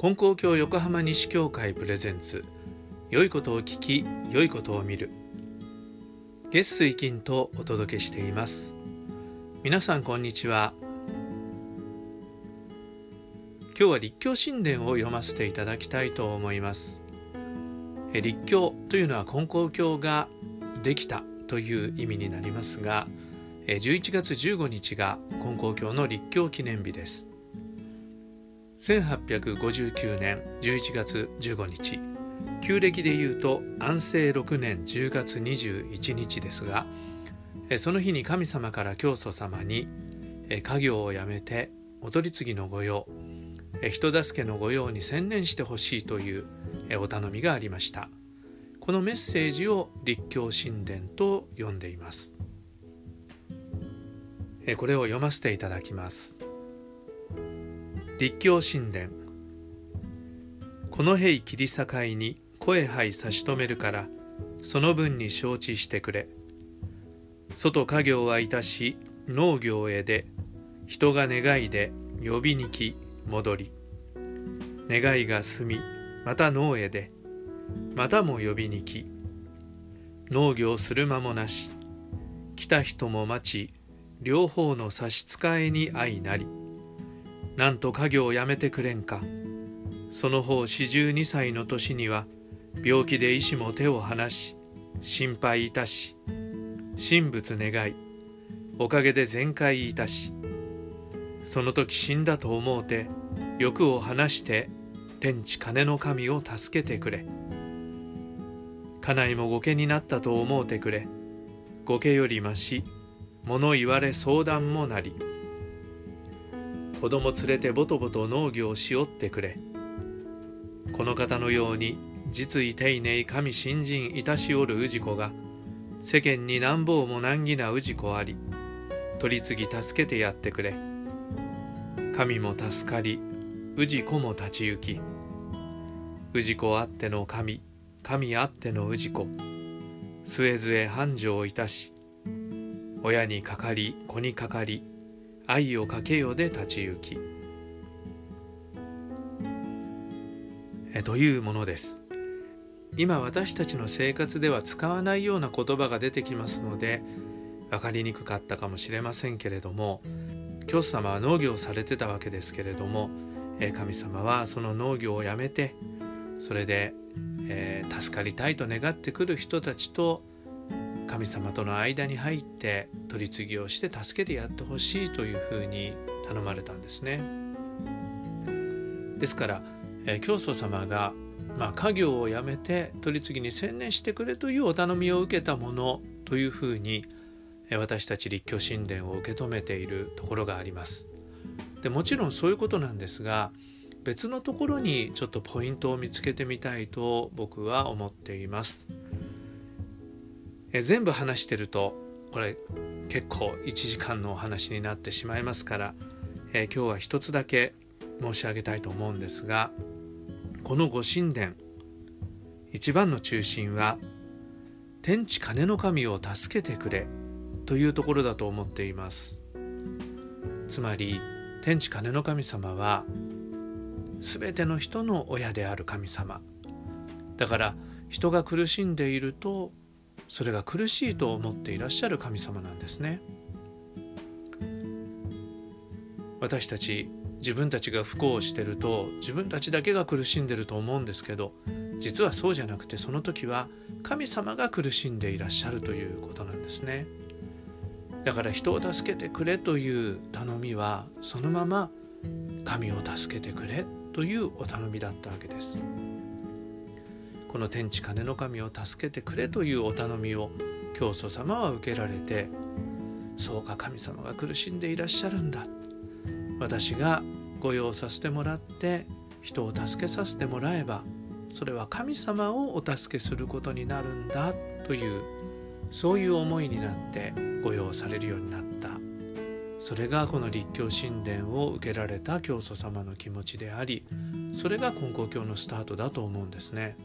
金光教横浜西教会プレゼンツ。良いことを聞き良いことを見る。月水金とお届けしています。皆さんこんにちは。今日は立教神殿を読ませていただきたいと思います。立教というのは金光教ができたという意味になりますが11月15日が金光教の立教記念日です。1859年11月15日。旧暦でいうと安政6年10月21日ですがその日に神様から教祖様に家業をやめてお取り次ぎの御用人助けの御用に専念してほしいというお頼みがありました。このメッセージを立教神殿と呼んでいます。これを読ませていただきます。立教神殿。この塀切り境に声杯差し止めるからその分に承知してくれ。外家業はいたし農業へで人が願いで呼びに来戻り。願いが済みまた農へでまたも呼びに来。農業する間もなし来た人も待ち両方の差し支えに相なり。なんと家業をやめてくれんか。その方四十二歳の年には病気で医師も手を離し心配いたし神仏願いおかげで全開いたし。その時死んだと思うて欲を離して天地金の神を助けてくれ。家内も御家になったと思うてくれ。御家よりまし物言われ相談もなり。子供連れてぼとぼと農業しおってくれ。この方のように実意丁寧神新人いたしおる氏子が世間になんぼうも難儀な氏子あり取り次ぎ助けてやってくれ。神も助かり氏子も立ち行き氏子あっての神神あっての氏子末末繁盛いたし親にかかり子にかかり愛をかけよで立ち行き。というものです。今私たちの生活では使わないような言葉が出てきますので分かりにくかったかもしれませんけれども教祖様は農業をされてたわけですけれども神様はその農業をやめてそれで、えー、助かりたいと願ってくる人たちと神様との間に入って取り次ぎをして助けてやってほしいというふうに頼まれたんですね。ですから、えー、教祖様が、まあ、家業をやめて取り次ぎに専念してくれというお頼みを受けたものというふうに、え、私たち立教神殿を受け止めているところがあります。でもちろんそういうことなんですが別のところにちょっとポイントを見つけてみたいと僕は思っています。え全部話してるとこれ結構1時間のお話になってしまいますから、え今日は一つだけ申し上げたいと思うんですがこの御神殿一番の中心は天地金の神を助けてくれというところだと思っています。つまり天地金の神様は全ての人の親である神様。だから人が苦しんでいるとそれが苦しいと思っていらっしゃる神様なんですね私たち自分たちが不幸をしてると自分たちだけが苦しんでると思うんですけど実はそうじゃなくてその時は神様が苦しんでいらっしゃるということなんですねだから人を助けてくれという頼みはそのまま神を助けてくれというお頼みだったわけです。この天地金の神を助けてくれというお頼みを教祖様は受けられてそうか神様が苦しんでいらっしゃるんだ私が御用させてもらって人を助けさせてもらえばそれは神様をお助けすることになるんだというそういう思いになって御用されるようになったそれがこの立教神殿を受けられた教祖様の気持ちでありそれが金光教のスタートだと思うんですね。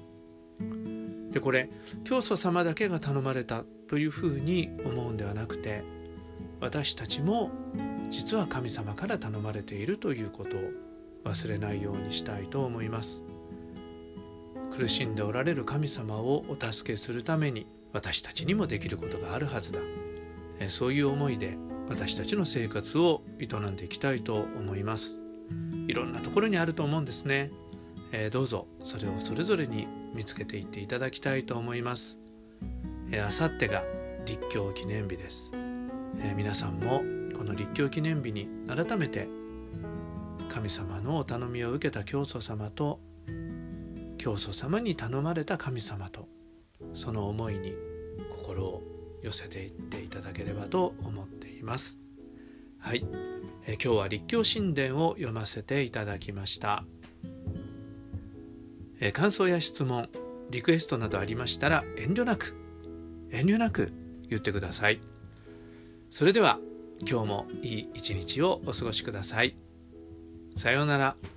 でこれ教祖様だけが頼まれたというふうに思うんではなくて私たちも実は神様から頼まれているということを忘れないようにしたいと思います。苦しんでおられる神様をお助けするために私たちにもできることがあるはずだ。そういう思いで私たちの生活を営んでいきたいと思います。いろんなところにあると思うんですね、え、どうぞそれをそれぞれに見つけていっていただきたいと思います。あさってが立教記念日です、えー、皆さんもこの立教記念日に改めて神様のお頼みを受けた教祖様と教祖様に頼まれた神様とその思いに心を寄せていっていただければと思っています。はい、え今日は立教神殿を読ませていただきました、え感想や質問リクエストなどありましたら遠慮なく遠慮なく言ってくださいそれでは今日もいい一日をお過ごしくださいさようなら。